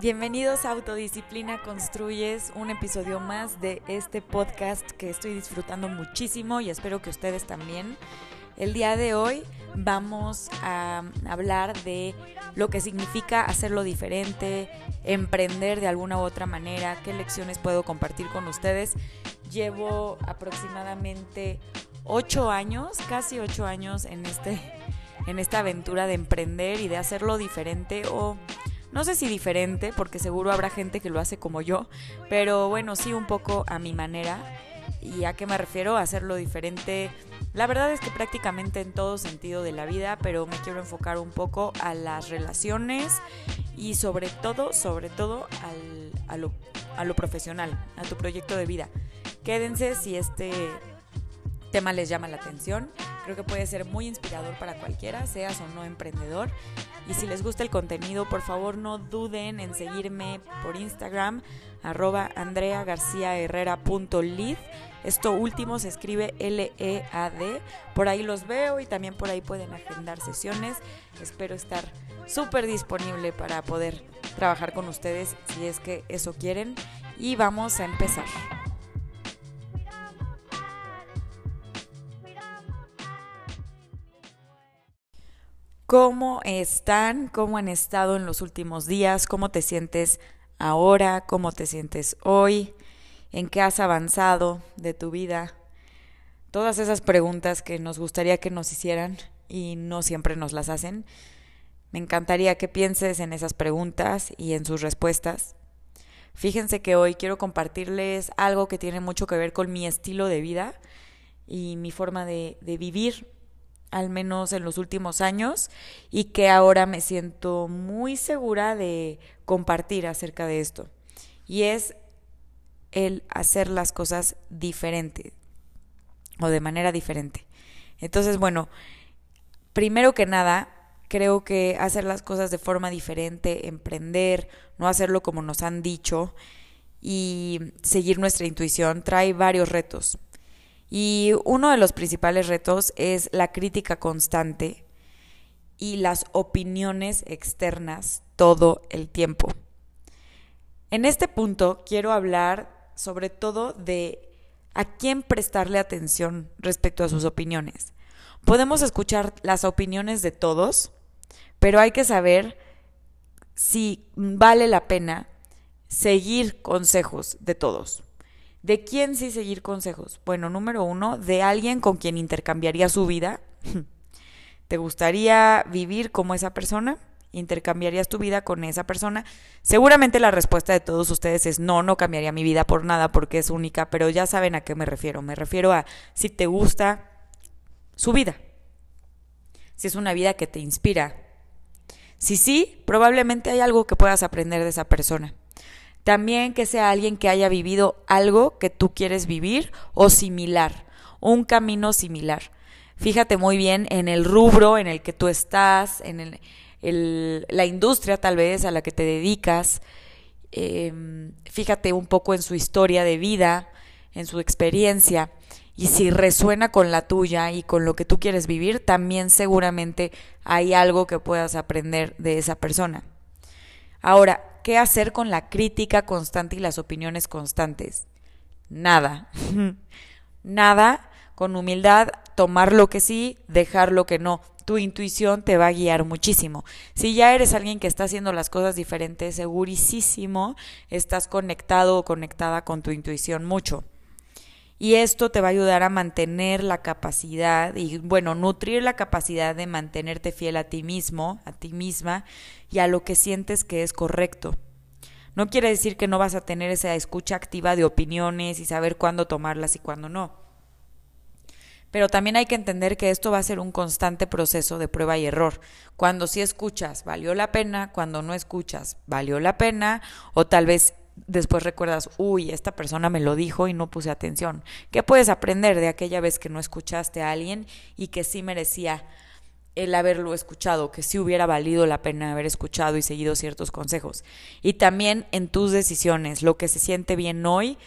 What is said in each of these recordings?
Bienvenidos a Autodisciplina Construyes, un episodio más de este podcast que estoy disfrutando muchísimo y espero que ustedes también. El día de hoy vamos a hablar de lo que significa hacerlo diferente, emprender de alguna u otra manera, qué lecciones puedo compartir con ustedes. Llevo aproximadamente ocho años, casi ocho años en, este, en esta aventura de emprender y de hacerlo diferente o no sé si diferente, porque seguro habrá gente que lo hace como yo, pero bueno, sí un poco a mi manera. ¿Y a qué me refiero? A hacerlo diferente. La verdad es que prácticamente en todo sentido de la vida, pero me quiero enfocar un poco a las relaciones y sobre todo, sobre todo a, lo, a lo profesional, a tu proyecto de vida. Quédense si este tema les llama la atención. Creo que puede ser muy inspirador para cualquiera, seas o no emprendedor. Y si les gusta el contenido, por favor no duden en seguirme por Instagram, arroba andreagarciaherrera.lid. Esto último se escribe L-E-A-D. Por ahí los veo y también por ahí pueden agendar sesiones. Espero estar súper disponible para poder trabajar con ustedes si es que eso quieren. Y vamos a empezar. ¿Cómo están? ¿Cómo han estado en los últimos días? ¿Cómo te sientes ahora? ¿Cómo te sientes hoy? ¿En qué has avanzado de tu vida? Todas esas preguntas que nos gustaría que nos hicieran y no siempre nos las hacen. Me encantaría que pienses en esas preguntas y en sus respuestas. Fíjense que hoy quiero compartirles algo que tiene mucho que ver con mi estilo de vida y mi forma de, de vivir al menos en los últimos años, y que ahora me siento muy segura de compartir acerca de esto. Y es el hacer las cosas diferente o de manera diferente. Entonces, bueno, primero que nada, creo que hacer las cosas de forma diferente, emprender, no hacerlo como nos han dicho y seguir nuestra intuición trae varios retos. Y uno de los principales retos es la crítica constante y las opiniones externas todo el tiempo. En este punto quiero hablar sobre todo de a quién prestarle atención respecto a sus opiniones. Podemos escuchar las opiniones de todos, pero hay que saber si vale la pena seguir consejos de todos. ¿De quién sí seguir consejos? Bueno, número uno, de alguien con quien intercambiaría su vida. ¿Te gustaría vivir como esa persona? ¿Intercambiarías tu vida con esa persona? Seguramente la respuesta de todos ustedes es no, no cambiaría mi vida por nada porque es única, pero ya saben a qué me refiero. Me refiero a si te gusta su vida, si es una vida que te inspira. Si sí, probablemente hay algo que puedas aprender de esa persona. También que sea alguien que haya vivido algo que tú quieres vivir o similar, un camino similar. Fíjate muy bien en el rubro en el que tú estás, en el, la industria tal vez a la que te dedicas. Em, fíjate un poco en su historia de vida, en su experiencia. Y si resuena con la tuya y con lo que tú quieres vivir, también seguramente hay algo que puedas aprender de esa persona. Ahora, ¿qué hacer con la crítica constante y las opiniones constantes? Nada. Nada. Con humildad, tomar lo que sí, dejar lo que no. Tu intuición te va a guiar muchísimo. Si ya eres alguien que está haciendo las cosas diferentes, segurísimo estás conectado o conectada con tu intuición mucho. Y esto te va a ayudar a mantener la capacidad y, bueno, nutrir la capacidad de mantenerte fiel a ti mismo, a ti misma y a lo que sientes que es correcto. No quiere decir que no vas a tener esa escucha activa de opiniones y saber cuándo tomarlas y cuándo no. Pero también hay que entender que esto va a ser un constante proceso de prueba y error. Cuando sí escuchas, valió la pena, cuando no escuchas, valió la pena, o tal vez después recuerdas, uy, esta persona me lo dijo y no puse atención. ¿Qué puedes aprender de aquella vez que no escuchaste a alguien y que sí merecía el haberlo escuchado, que sí hubiera valido la pena haber escuchado y seguido ciertos consejos? Y también en tus decisiones, lo que se siente bien hoy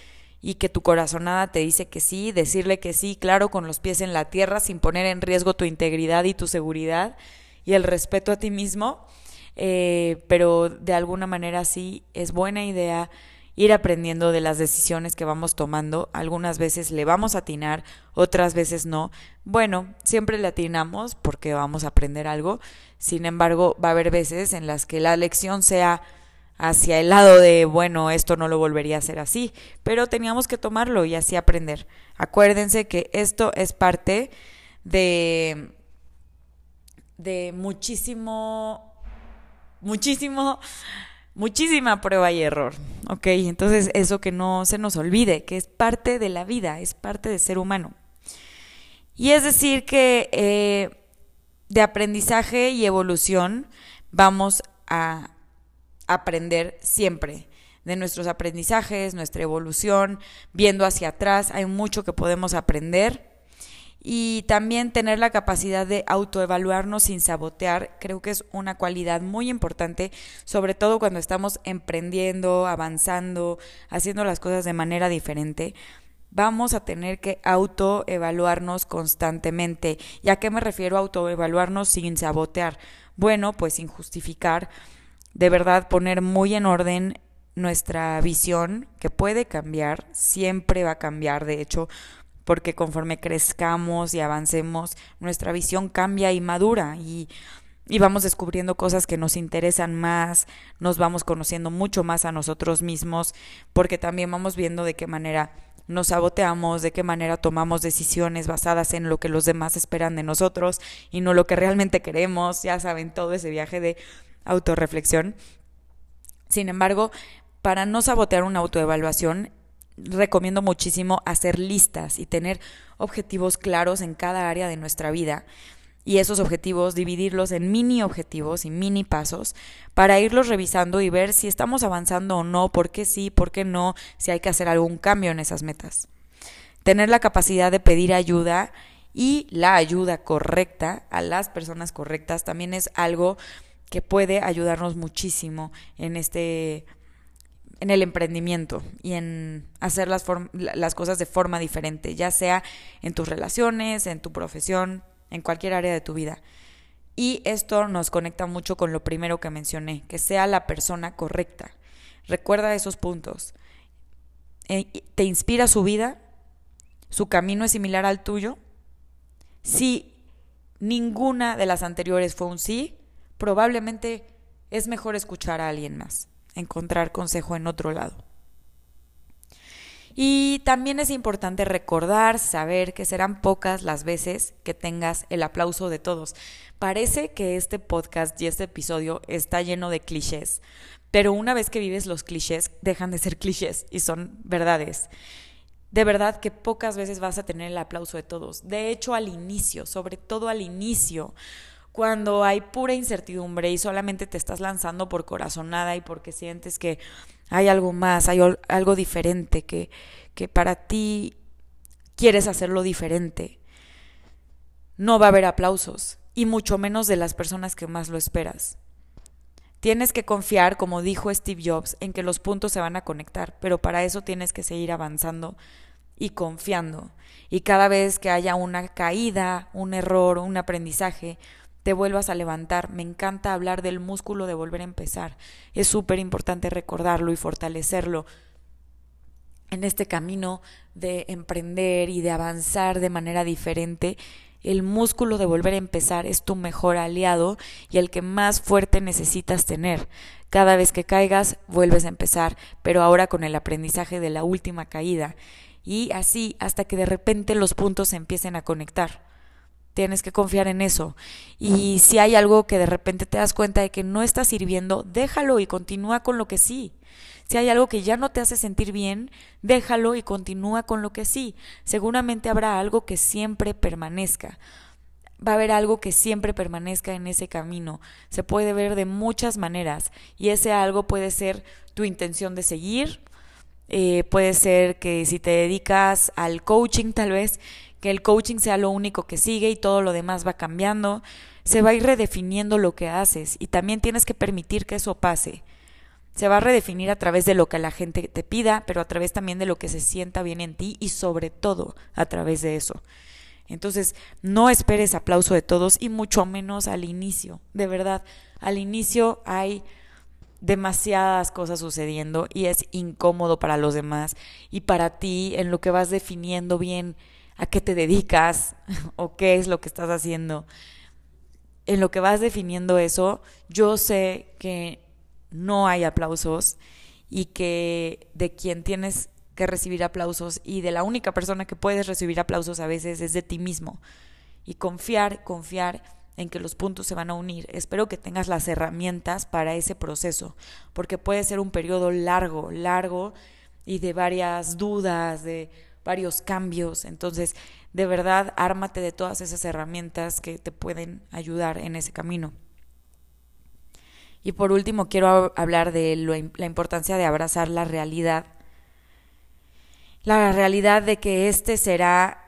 y que tu corazonada te dice que sí, decirle que sí, claro, con los pies en la tierra, sin poner en riesgo tu integridad y tu seguridad y el respeto a ti mismo eh, pero de alguna manera sí es buena idea ir aprendiendo de las decisiones que vamos tomando. Algunas veces le vamos a atinar, otras veces no. Bueno, siempre le atinamos porque vamos a aprender algo. Sin embargo, va a haber veces en las que la lección sea hacia el lado de, bueno, esto no lo volvería a hacer así, pero teníamos que tomarlo y así aprender. Acuérdense que esto es parte de de muchísimo muchísimo muchísima prueba y error, ¿ok? Entonces eso que no se nos olvide, que es parte de la vida, es parte de ser humano. Y es decir que eh, de aprendizaje y evolución vamos a aprender siempre de nuestros aprendizajes, nuestra evolución, viendo hacia atrás, hay mucho que podemos aprender y también tener la capacidad de autoevaluarnos sin sabotear, creo que es una cualidad muy importante, sobre todo cuando estamos emprendiendo, avanzando, haciendo las cosas de manera diferente. Vamos a tener que autoevaluarnos constantemente. ¿Y a qué me refiero autoevaluarnos sin sabotear? Bueno, pues sin justificar, de verdad poner muy en orden nuestra visión, que puede cambiar, siempre va a cambiar, de hecho, porque conforme crezcamos y avancemos, nuestra visión cambia y madura y, y vamos descubriendo cosas que nos interesan más, nos vamos conociendo mucho más a nosotros mismos, porque también vamos viendo de qué manera nos saboteamos, de qué manera tomamos decisiones basadas en lo que los demás esperan de nosotros y no lo que realmente queremos, ya saben, todo ese viaje de autorreflexión. Sin embargo, para no sabotear una autoevaluación, recomiendo muchísimo hacer listas y tener objetivos claros en cada área de nuestra vida y esos objetivos dividirlos en mini objetivos y mini pasos para irlos revisando y ver si estamos avanzando o no, por qué sí, por qué no, si hay que hacer algún cambio en esas metas. Tener la capacidad de pedir ayuda y la ayuda correcta a las personas correctas también es algo que puede ayudarnos muchísimo en este en el emprendimiento y en hacer las, las cosas de forma diferente, ya sea en tus relaciones, en tu profesión, en cualquier área de tu vida. Y esto nos conecta mucho con lo primero que mencioné, que sea la persona correcta. Recuerda esos puntos. Eh, ¿Te inspira su vida? ¿Su camino es similar al tuyo? Si ninguna de las anteriores fue un sí, probablemente es mejor escuchar a alguien más encontrar consejo en otro lado. Y también es importante recordar, saber que serán pocas las veces que tengas el aplauso de todos. Parece que este podcast y este episodio está lleno de clichés, pero una vez que vives los clichés, dejan de ser clichés y son verdades. De verdad que pocas veces vas a tener el aplauso de todos. De hecho, al inicio, sobre todo al inicio, cuando hay pura incertidumbre y solamente te estás lanzando por corazonada y porque sientes que hay algo más, hay algo diferente, que, que para ti quieres hacerlo diferente. No va a haber aplausos y mucho menos de las personas que más lo esperas. Tienes que confiar, como dijo Steve Jobs, en que los puntos se van a conectar, pero para eso tienes que seguir avanzando y confiando. Y cada vez que haya una caída, un error, un aprendizaje, te vuelvas a levantar. Me encanta hablar del músculo de volver a empezar. Es súper importante recordarlo y fortalecerlo en este camino de emprender y de avanzar de manera diferente. El músculo de volver a empezar es tu mejor aliado y el que más fuerte necesitas tener. Cada vez que caigas, vuelves a empezar, pero ahora con el aprendizaje de la última caída. Y así hasta que de repente los puntos se empiecen a conectar. Tienes que confiar en eso. Y si hay algo que de repente te das cuenta de que no está sirviendo, déjalo y continúa con lo que sí. Si hay algo que ya no te hace sentir bien, déjalo y continúa con lo que sí. Seguramente habrá algo que siempre permanezca. Va a haber algo que siempre permanezca en ese camino. Se puede ver de muchas maneras y ese algo puede ser tu intención de seguir. Eh, puede ser que si te dedicas al coaching tal vez que el coaching sea lo único que sigue y todo lo demás va cambiando, se va a ir redefiniendo lo que haces y también tienes que permitir que eso pase. Se va a redefinir a través de lo que la gente te pida, pero a través también de lo que se sienta bien en ti y sobre todo a través de eso. Entonces, no esperes aplauso de todos y mucho menos al inicio. De verdad, al inicio hay demasiadas cosas sucediendo y es incómodo para los demás y para ti en lo que vas definiendo bien a qué te dedicas o qué es lo que estás haciendo. En lo que vas definiendo eso, yo sé que no hay aplausos y que de quien tienes que recibir aplausos y de la única persona que puedes recibir aplausos a veces es de ti mismo. Y confiar, confiar en que los puntos se van a unir. Espero que tengas las herramientas para ese proceso, porque puede ser un periodo largo, largo y de varias dudas, de varios cambios. Entonces, de verdad, ármate de todas esas herramientas que te pueden ayudar en ese camino. Y por último, quiero hablar de la importancia de abrazar la realidad la realidad de que este será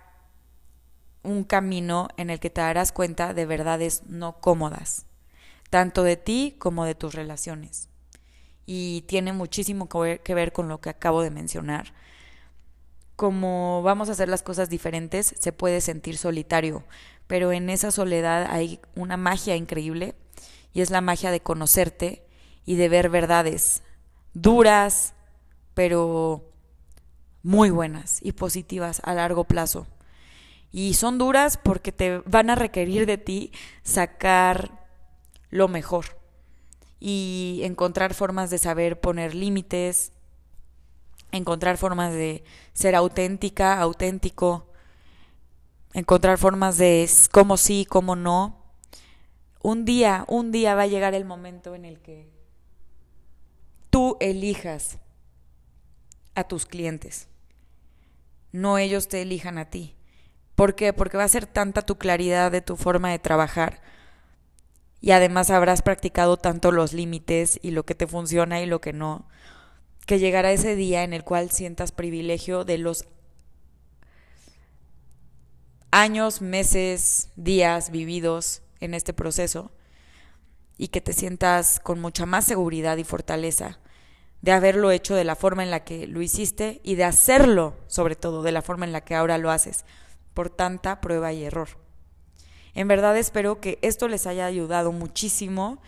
un camino en el que te darás cuenta de verdades no cómodas, tanto de ti como de tus relaciones. Y tiene muchísimo que ver, con lo que acabo de mencionar. Como vamos a hacer las cosas diferentes, se puede sentir solitario, pero en esa soledad hay una magia increíble y es la magia de conocerte y de ver verdades duras, pero muy buenas y positivas a largo plazo. Y son duras porque te van a requerir de ti sacar lo mejor y encontrar formas de saber poner límites, encontrar formas de ser auténtica, auténtico, encontrar formas de cómo sí, cómo no. Un día, un día va a llegar el momento en el que tú elijas a tus clientes no ellos te elijan a ti. ¿Por qué? Porque va a ser tanta tu claridad de tu forma de trabajar y además habrás practicado tanto los límites y lo que te funciona y lo que no, que llegará ese día en el cual sientas privilegio de los años, meses, días vividos en este proceso y que te sientas con mucha más seguridad y fortaleza de haberlo hecho de la forma en la que lo hiciste y de hacerlo, sobre todo, de la forma en la que ahora lo haces, por tanta prueba y error. En verdad espero que esto les haya ayudado muchísimo.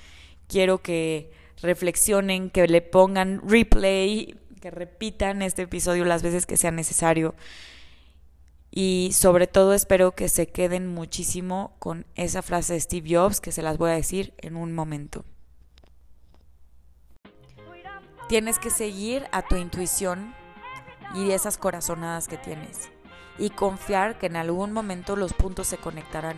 Quiero que reflexionen, que le pongan replay, que repitan este episodio las veces que sea necesario. Y sobre todo espero que se queden muchísimo con esa frase de Steve Jobs que se las voy a decir en un momento. Tienes que seguir a tu intuición y esas corazonadas que tienes y confiar que en algún momento los puntos se conectarán.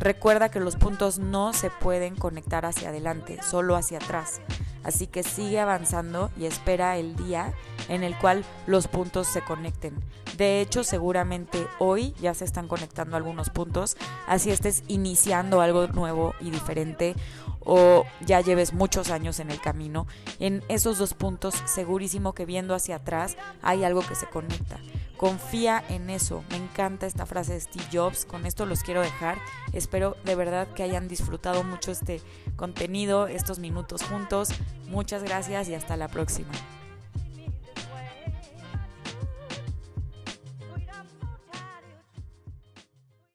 Recuerda que los puntos no se pueden conectar hacia adelante, solo hacia atrás. Así que sigue avanzando y espera el día en el cual los puntos se conecten. De hecho, seguramente hoy ya se están conectando algunos puntos, así estés iniciando algo nuevo y diferente o ya lleves muchos años en el camino, en esos dos puntos segurísimo que viendo hacia atrás hay algo que se conecta. Confía en eso. Me encanta esta frase de Steve Jobs. Con esto los quiero dejar. Espero de verdad que hayan disfrutado mucho este contenido, estos minutos juntos. Muchas gracias y hasta la próxima.